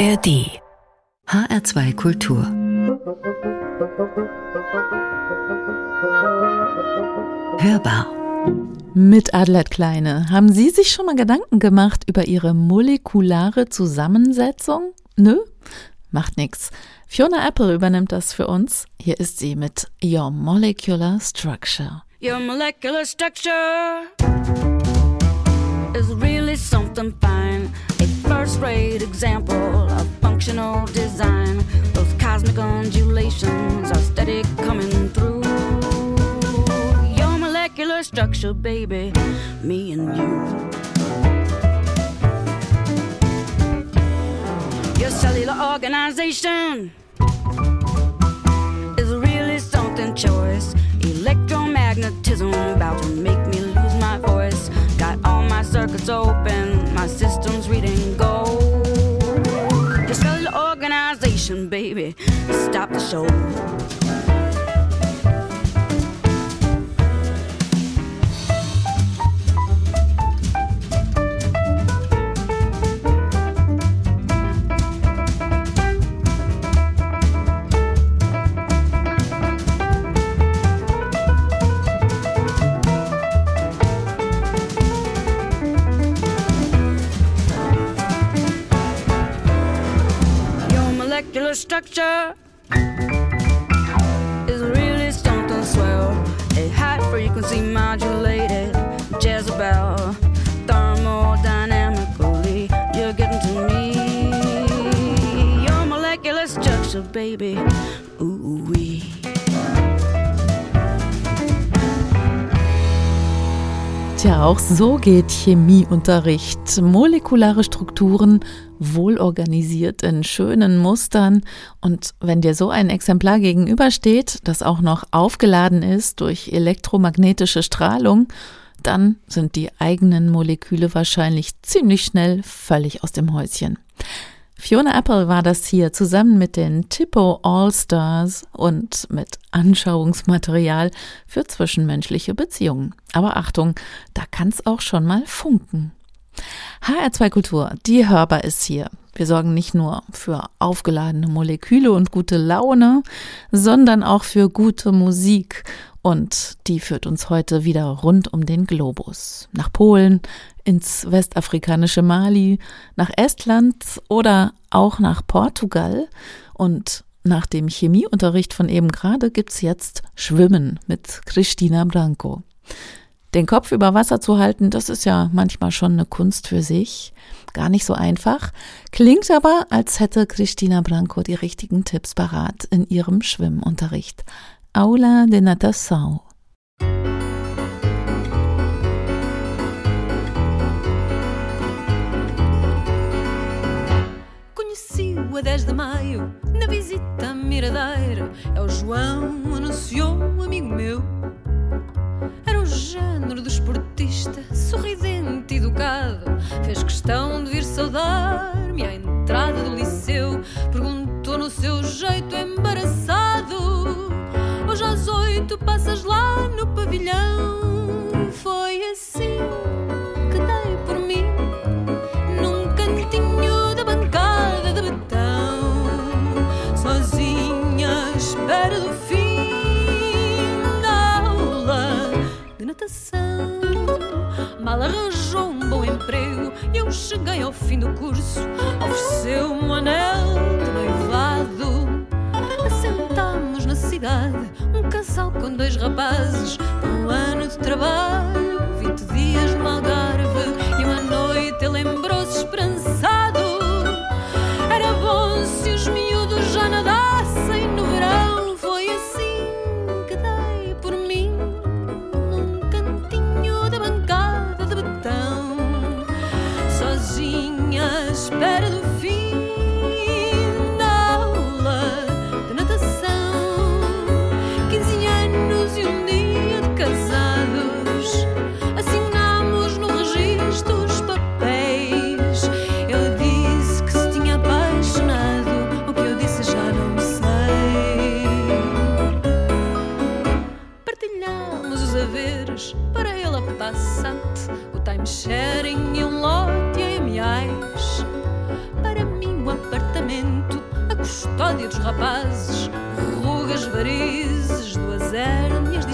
ARD HR2 Kultur Hörbar mit Adelheid Kleine. Haben Sie sich schon mal Gedanken gemacht über Ihre molekulare Zusammensetzung? Nö? Macht nix. Fiona Apple übernimmt das für uns. Hier ist sie mit Your Molecular Structure. Your molecular structure is really something fine. A first rate example of functional design. Those cosmic undulations are steady coming through. Your molecular structure, baby, me and you. Your cellular organization is really something choice. Electromagnetism about to make me lose my voice. Got all my circuits open, my system's reading gold. Your cellular organization, baby, stop the show. Molecular structure is really something swell. A high frequency modulated Jezebel. Thermodynamically, you're getting to me. Your molecular structure, baby. Ooh wee. Tja, auch so geht Chemieunterricht. Molekulare Strukturen, wohlorganisiert in schönen Mustern. Und wenn dir so ein Exemplar gegenübersteht, das auch noch aufgeladen ist durch elektromagnetische Strahlung, dann sind die eigenen Moleküle wahrscheinlich ziemlich schnell völlig aus dem Häuschen. Fiona Apple war das hier zusammen mit den Tipo All-Stars und mit Anschauungsmaterial für zwischenmenschliche Beziehungen. Aber Achtung, da kann's auch schon mal funken. HR2 Kultur, die hörbar ist hier. Wir sorgen nicht nur für aufgeladene Moleküle und gute Laune, sondern auch für gute Musik. Und die führt uns heute wieder rund um den Globus. Nach Polen, ins westafrikanische Mali, nach Estland oder auch nach Portugal. Und nach dem Chemieunterricht von eben gerade gibt's jetzt Schwimmen mit Christina Branco. Den Kopf über Wasser zu halten, das ist ja manchmal schon eine Kunst für sich. Gar nicht so einfach. Klingt aber, als hätte Christina Branco die richtigen Tipps parat in ihrem Schwimmunterricht. Aula de Natação. Conheci-o a 10 de maio, na visita à Miradeira. É o João, anunciou um amigo meu. Género desportista, sorridente e educado. Fez questão de vir saudar-me à entrada do liceu. Perguntou no seu jeito embaraçado: Hoje às oito passas lá no pavilhão. Foi cheguei ao fim do curso. Ofereceu-me um anel de noivado. Assentámos na cidade um casal com dois rapazes. Um ano de trabalho,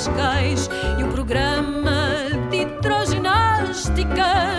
Cascais e o programa de hidroginástica.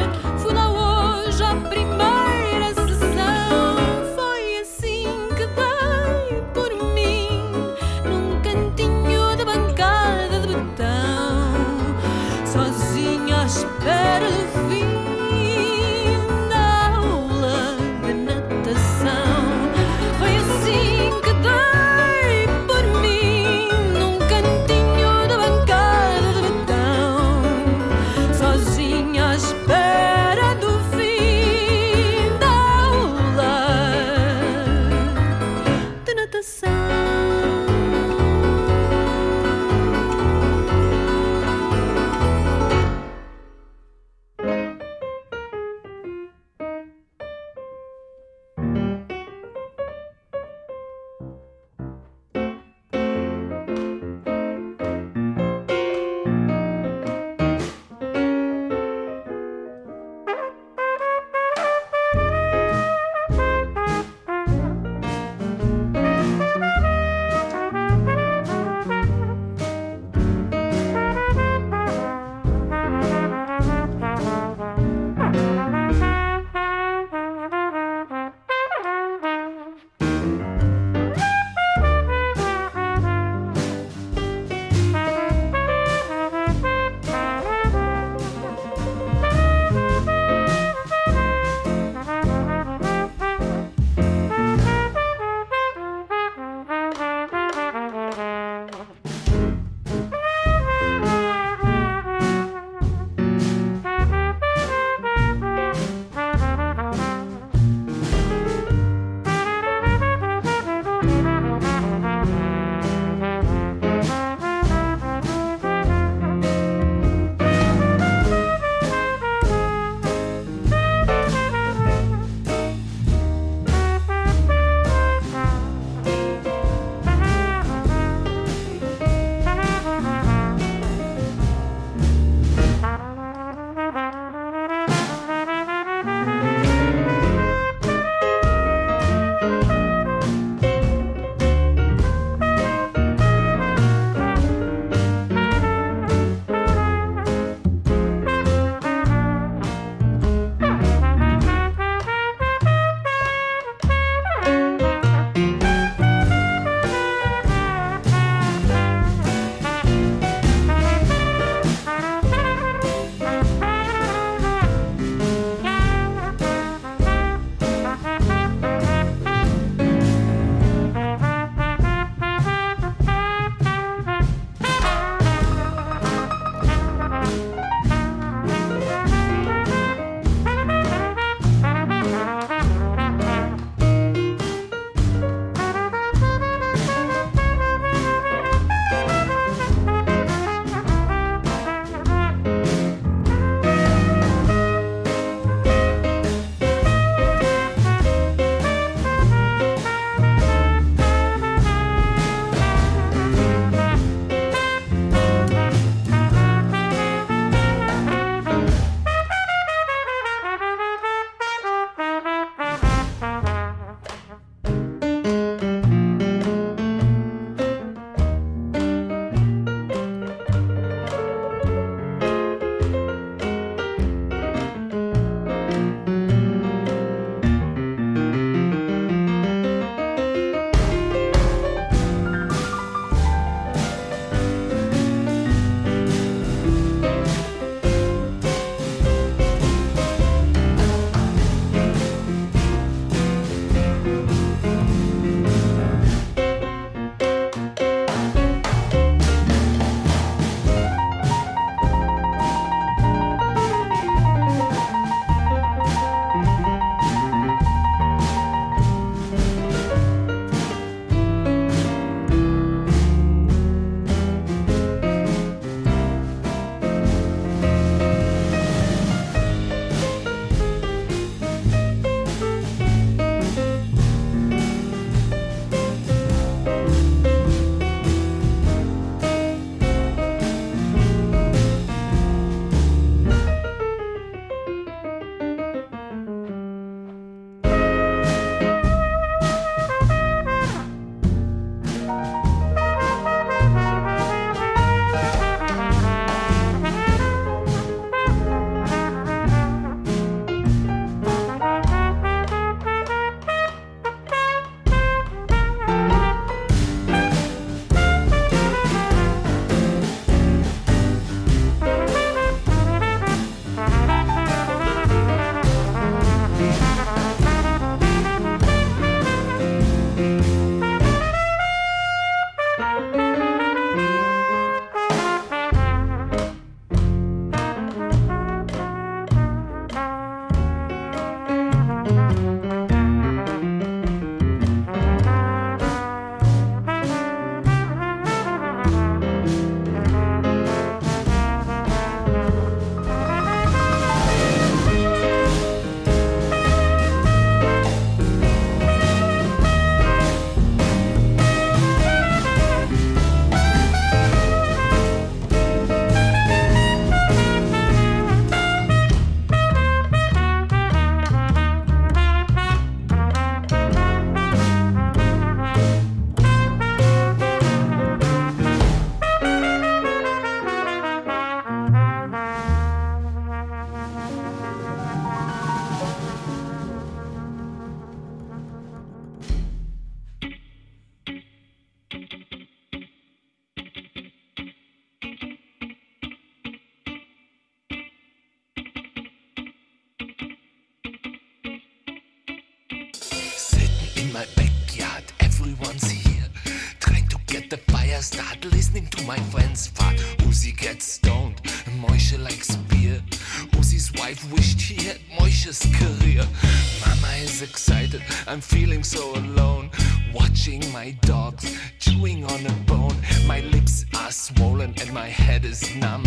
watching my dogs chewing on a bone. My lips are swollen and my head is numb.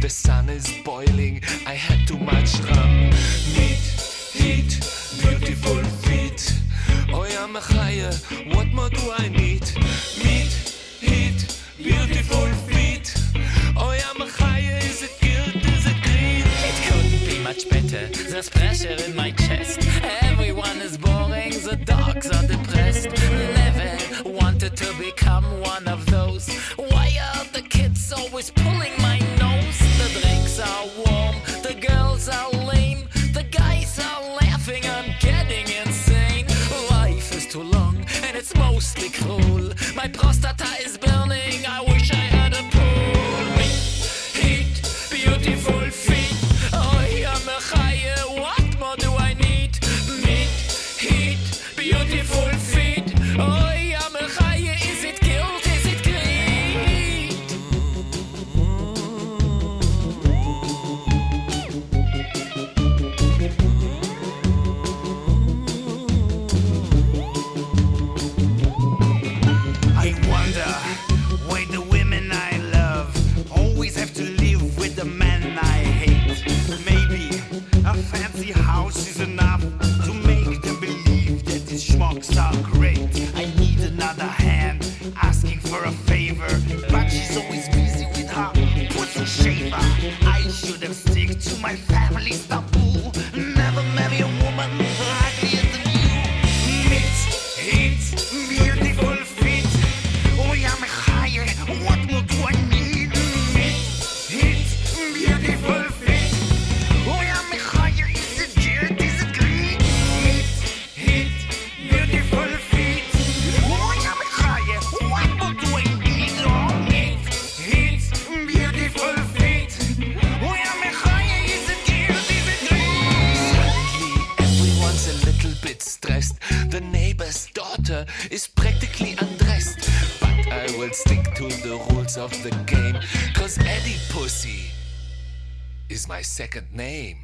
The sun is boiling, I had too much rum. Meat, heat, beautiful feet. Oh, I'm a higher, what more do I need? Meat, heat, beautiful feet. Oh, I'm a higher, is it guilt, is it greed? It couldn't be much better, there's pressure in my chest. become one of those. Why are the kids always pulling? second name.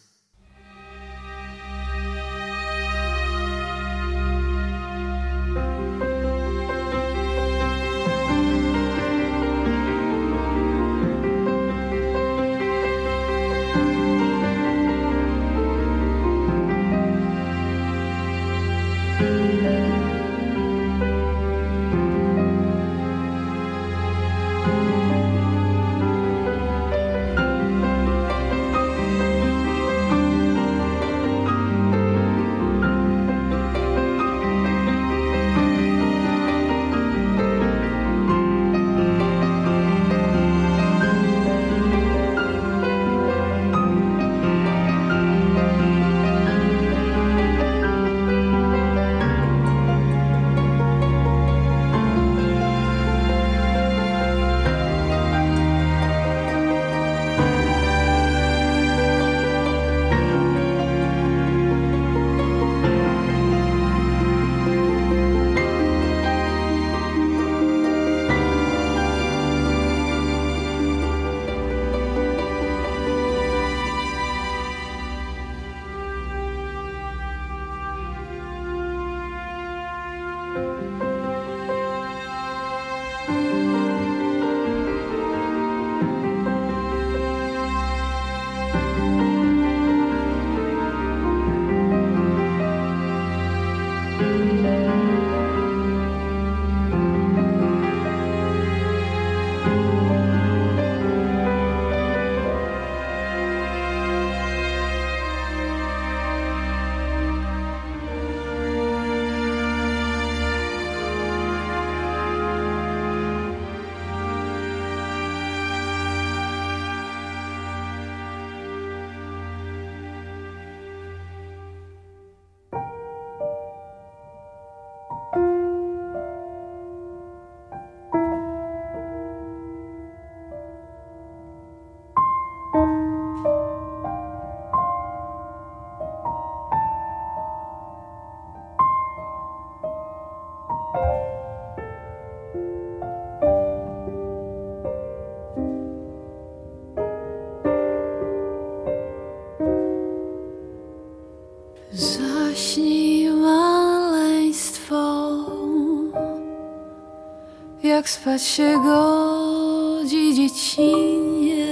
Jak spać się godzi dziecinie.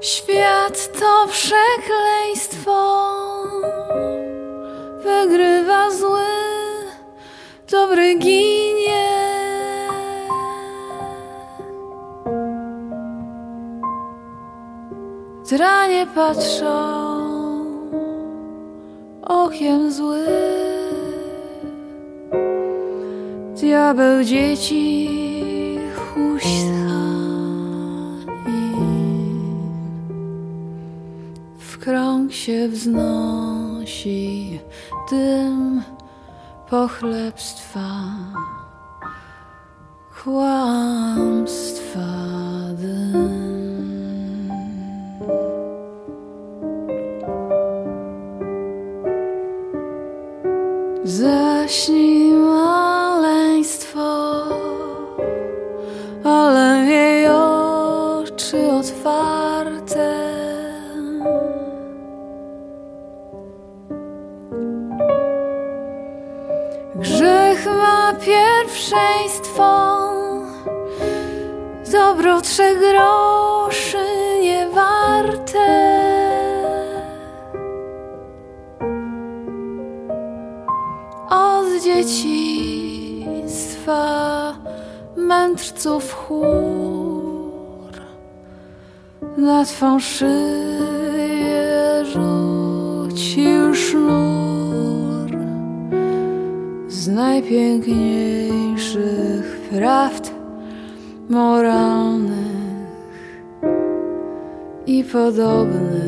Świat to przekleństwo, wygrywa zły, dobry ginie. Dranie patrzą okiem zły. Diabeł dzieci huśta W krąg się wznosi dym pochlebstwa, kłamstwa dym. Zaśnij maleństwo, ale jej oczy otwarte. Grzech ma pierwszeństwo, dobro trzech groszy nie warte. Dzieciństwa mędrców chór. Na twą szyję rzucił sznur z najpiękniejszych prawd moralnych i podobnych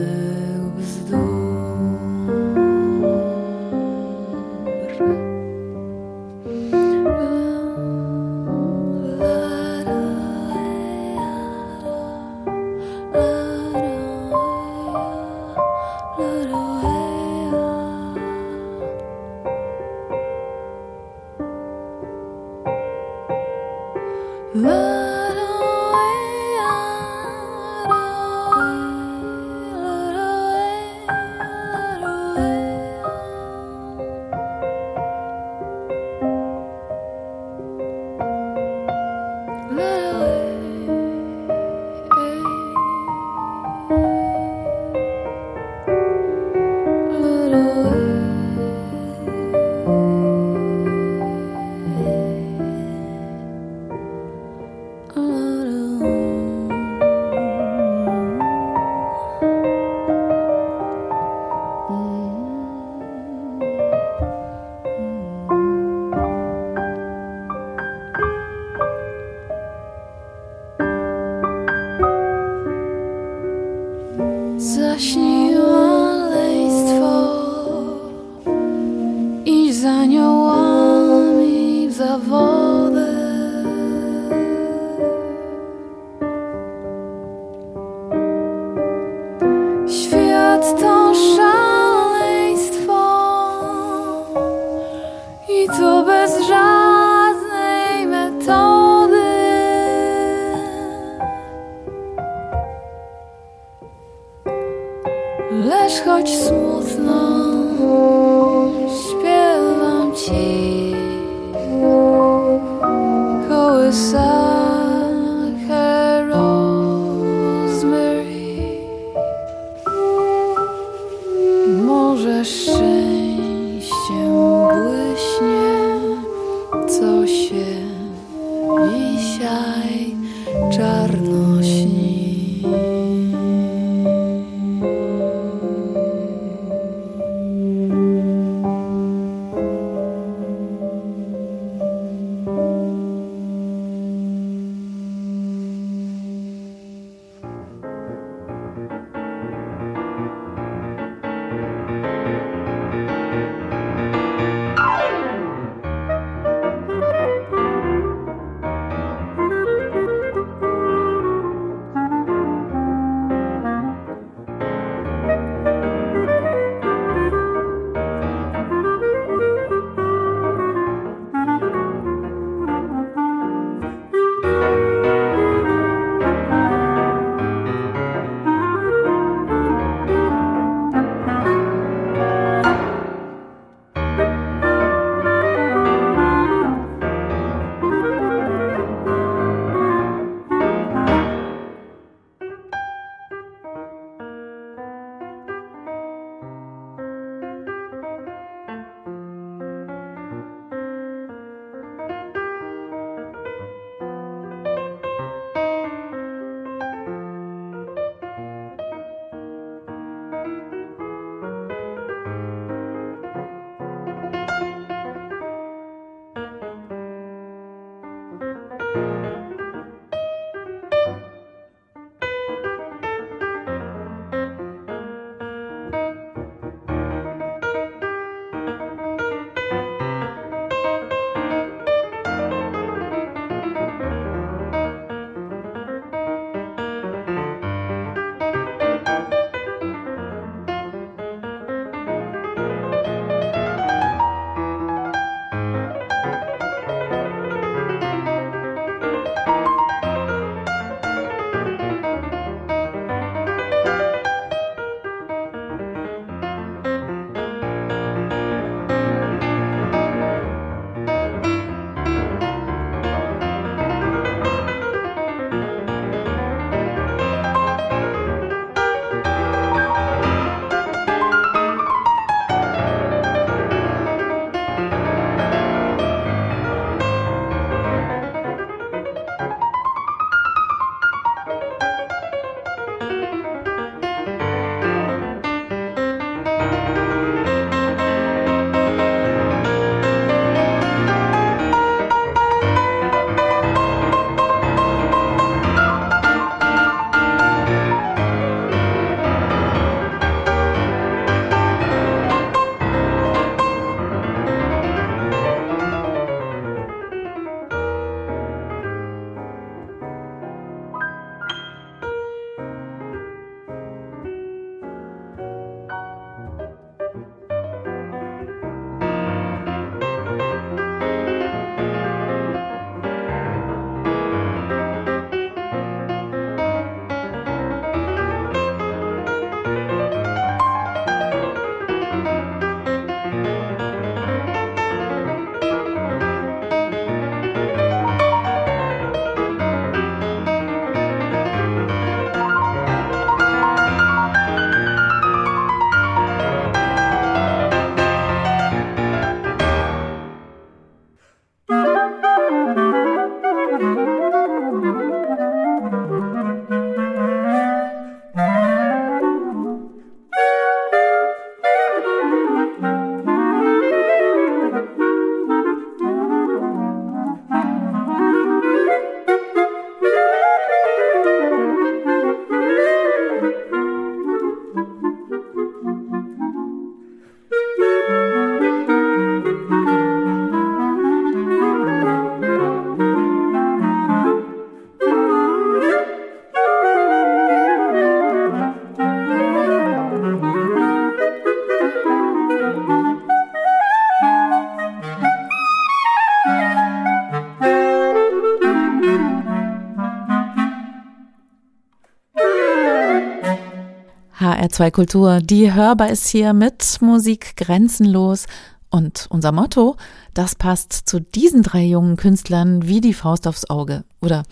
HR2 Kultur. Die Hörbar ist hier mit Musik grenzenlos. Und unser Motto, das passt zu diesen drei jungen Künstlern wie die Faust aufs Auge. Oder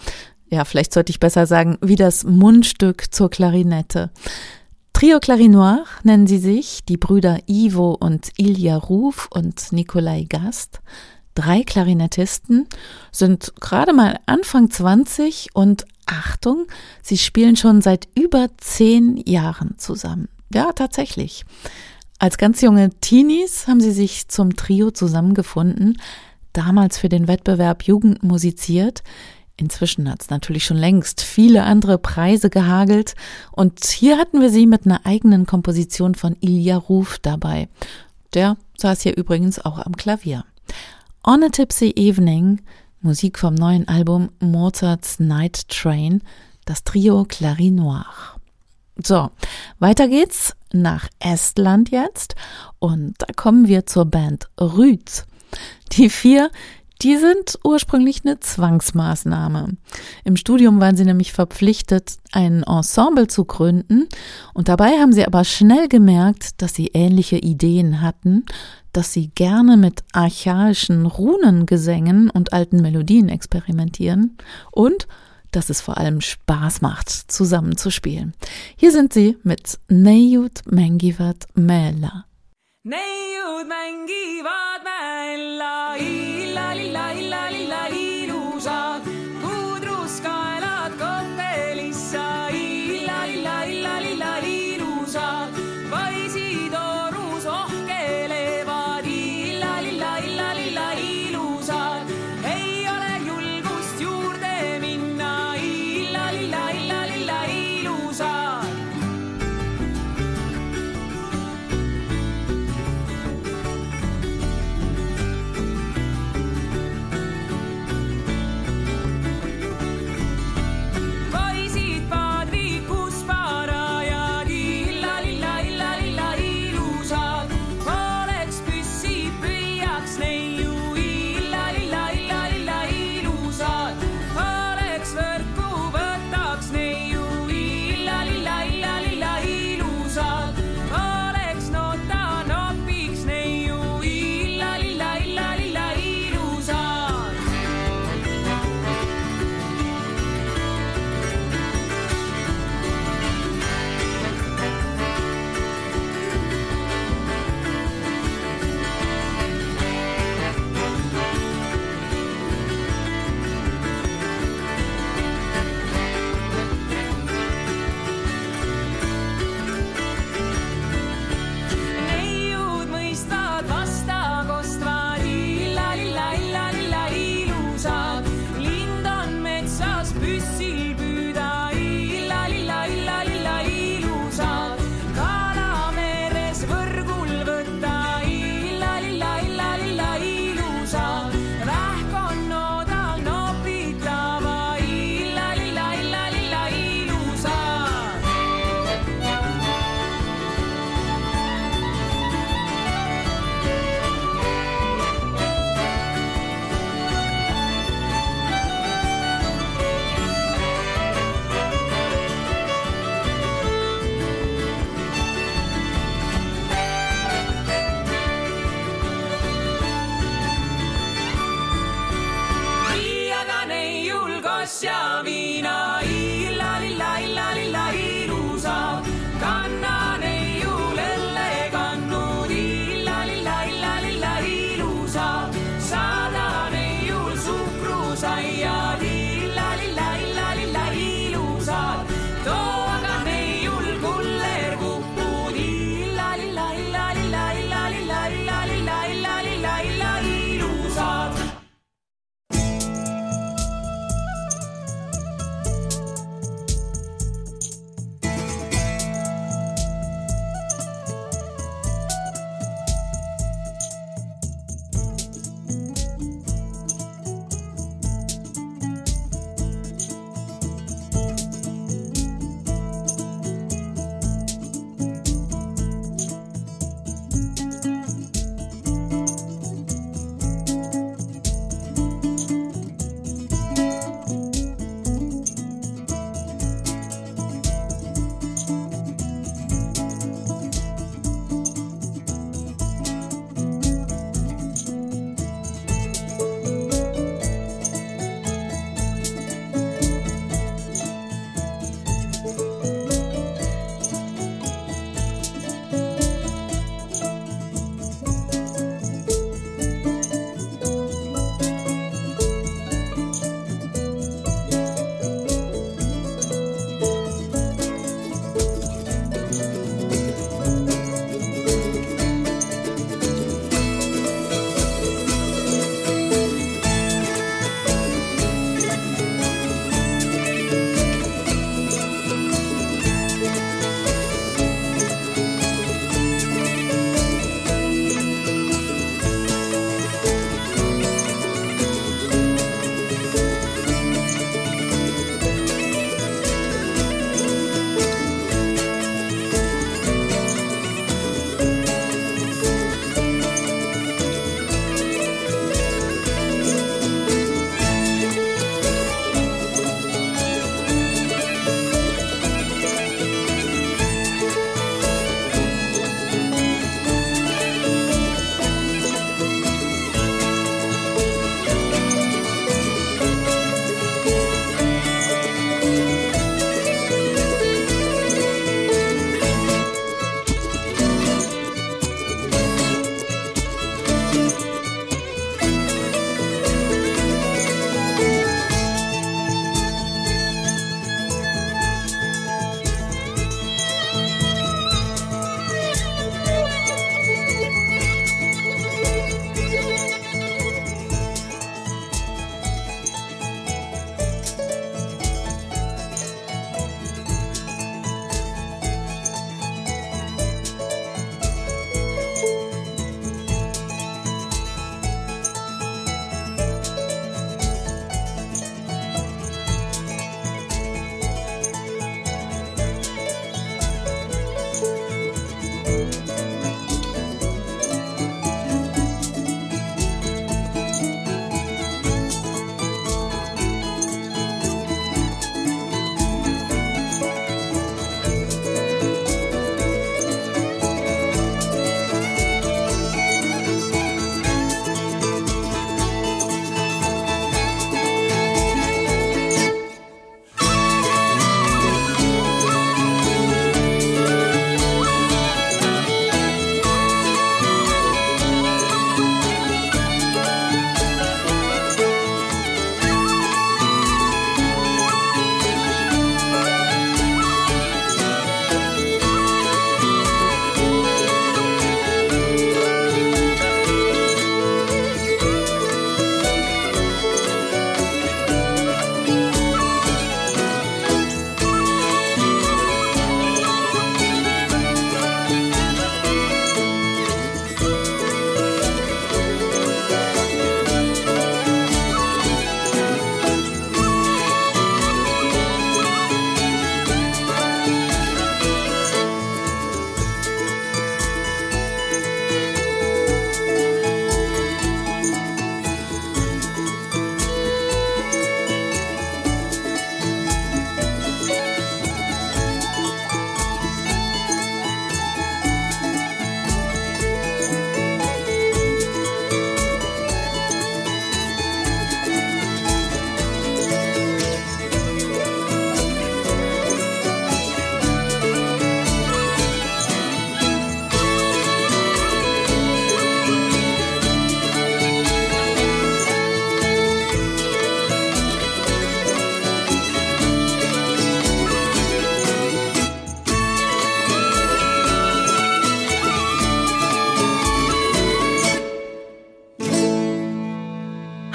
ja, vielleicht sollte ich besser sagen, wie das Mundstück zur Klarinette. Trio Clarinoir nennen sie sich, die Brüder Ivo und Ilja Ruf und Nikolai Gast. Drei Klarinettisten sind gerade mal Anfang 20 und Achtung, sie spielen schon seit über zehn Jahren zusammen. Ja, tatsächlich. Als ganz junge Teenies haben sie sich zum Trio zusammengefunden, damals für den Wettbewerb Jugend musiziert. Inzwischen hat es natürlich schon längst viele andere Preise gehagelt und hier hatten wir sie mit einer eigenen Komposition von Ilja Ruf dabei. Der saß hier übrigens auch am Klavier. On a Tipsy Evening, Musik vom neuen Album Mozart's Night Train, das Trio Clarinoir. So, weiter geht's nach Estland jetzt und da kommen wir zur Band Rüd. Die vier die sind ursprünglich eine Zwangsmaßnahme. Im Studium waren sie nämlich verpflichtet, ein Ensemble zu gründen und dabei haben sie aber schnell gemerkt, dass sie ähnliche Ideen hatten, dass sie gerne mit archaischen Runengesängen und alten Melodien experimentieren und dass es vor allem Spaß macht, zusammenzuspielen. Hier sind sie mit Neiut Mengivat Mela. neiud mängivad mäel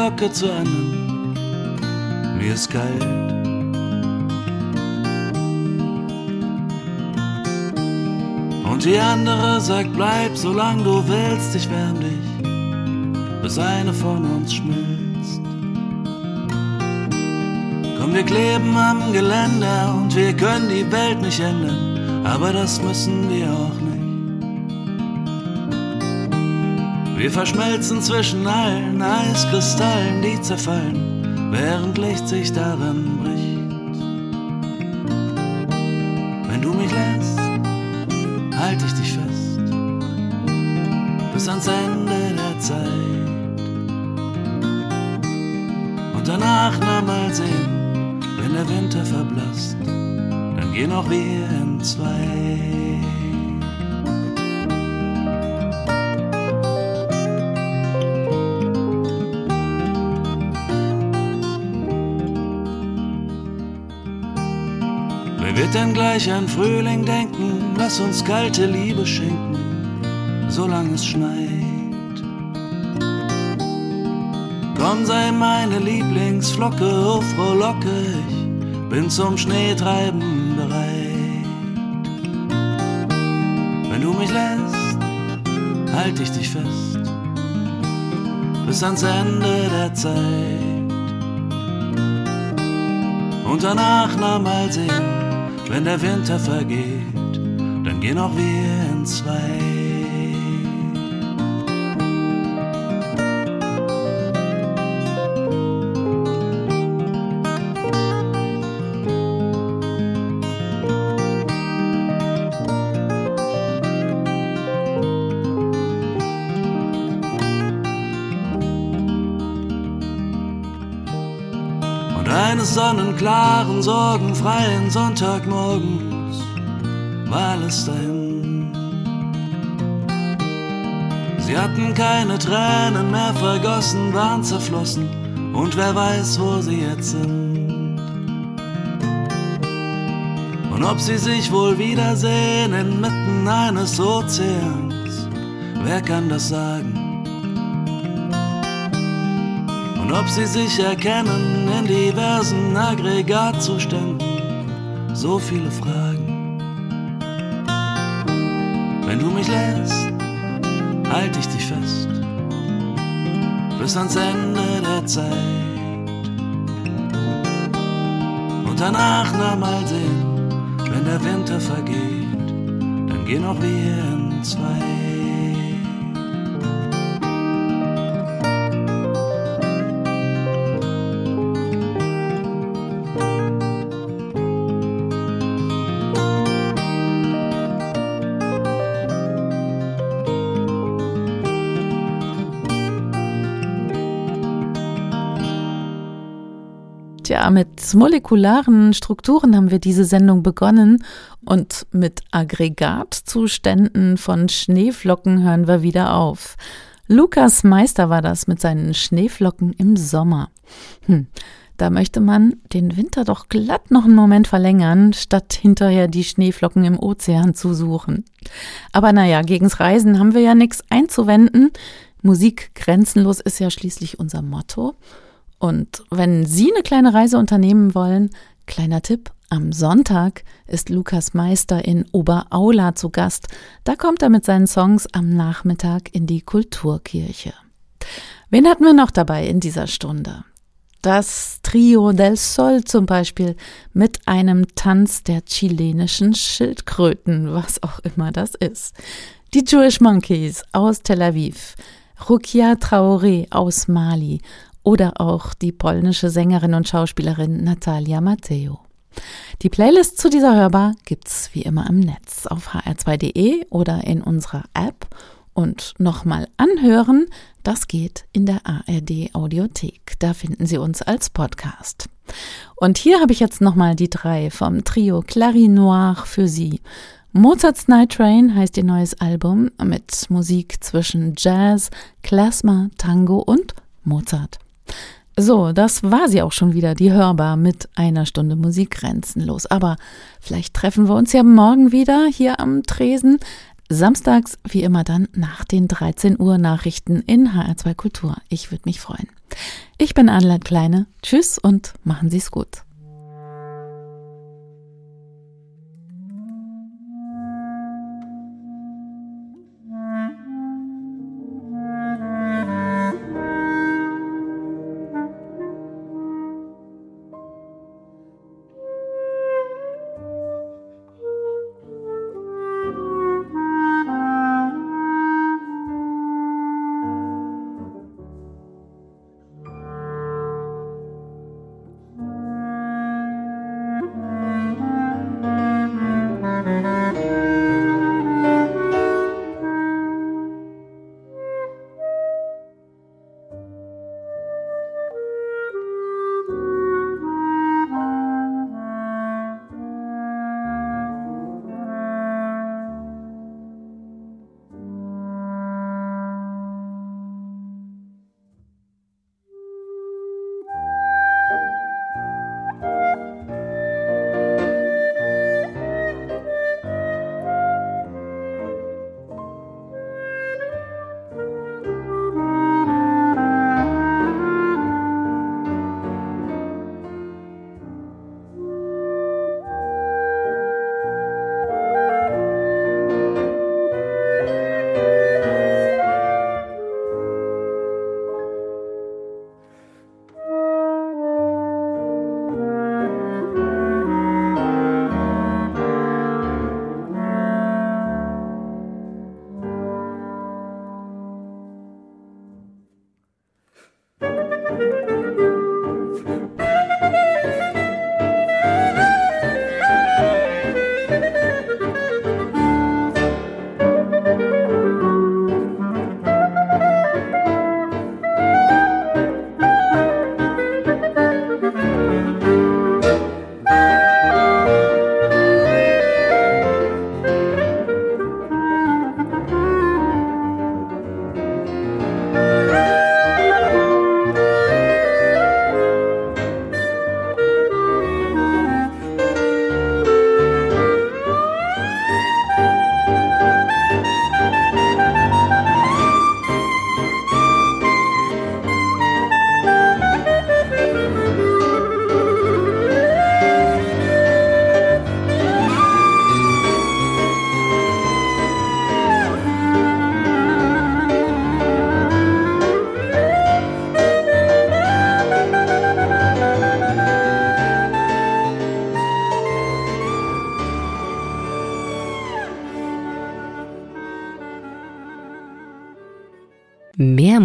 Schneeflocke zu anderen. Mir ist kalt. Und die andere sagt, bleib, solange du willst, ich wärm dich, bis eine von uns schmilzt. Komm, wir kleben am Geländer und wir können die Welt nicht ändern, aber das müssen wir auch nicht. Wir verschmelzen zwischen allen Eiskristallen, die zerfallen, während Licht sich darin gleich an Frühling denken? Lass uns kalte Liebe schenken, solange es schneit. Komm, sei meine Lieblingsflocke, oh frohlocke, ich bin zum Schneetreiben bereit. Wenn du mich lässt, halt ich dich fest, bis ans Ende der Zeit. Und danach na mal sehen, wenn der Winter vergeht, dann gehen auch wir in zwei. Eines sonnenklaren, sorgenfreien Sonntagmorgens war alles dahin. Sie hatten keine Tränen mehr vergossen, waren zerflossen und wer weiß, wo sie jetzt sind. Und ob sie sich wohl wiedersehen inmitten eines Ozeans, wer kann das sagen? Und ob sie sich erkennen in diversen Aggregatzuständen, so viele Fragen. Wenn du mich lässt, halt ich dich fest, bis ans Ende der Zeit. Und danach na mal sehen, wenn der Winter vergeht, dann gehen auch wir in zwei. Tja, mit molekularen Strukturen haben wir diese Sendung begonnen und mit Aggregatzuständen von Schneeflocken hören wir wieder auf. Lukas Meister war das mit seinen Schneeflocken im Sommer. Hm, da möchte man den Winter doch glatt noch einen Moment verlängern, statt hinterher die Schneeflocken im Ozean zu suchen. Aber naja, gegens Reisen haben wir ja nichts einzuwenden. Musik grenzenlos ist ja schließlich unser Motto. Und wenn Sie eine kleine Reise unternehmen wollen, kleiner Tipp, am Sonntag ist Lukas Meister in Oberaula zu Gast. Da kommt er mit seinen Songs am Nachmittag in die Kulturkirche. Wen hatten wir noch dabei in dieser Stunde? Das Trio del Sol zum Beispiel mit einem Tanz der chilenischen Schildkröten, was auch immer das ist. Die Jewish Monkeys aus Tel Aviv, Rukia Traoré aus Mali oder auch die polnische Sängerin und Schauspielerin Natalia Matteo. Die Playlist zu dieser Hörbar gibt's wie immer im Netz auf hr2.de oder in unserer App und nochmal anhören, das geht in der ARD Audiothek. Da finden Sie uns als Podcast. Und hier habe ich jetzt nochmal die drei vom Trio Clary Noir für Sie. Mozart's Night Train heißt ihr neues Album mit Musik zwischen Jazz, Klezmer, Tango und Mozart. So, das war sie auch schon wieder, die Hörbar mit einer Stunde Musik grenzenlos. Aber vielleicht treffen wir uns ja morgen wieder hier am Tresen. Samstags wie immer dann nach den 13 Uhr Nachrichten in HR2 Kultur. Ich würde mich freuen. Ich bin Adeline Kleine. Tschüss und machen Sie's gut.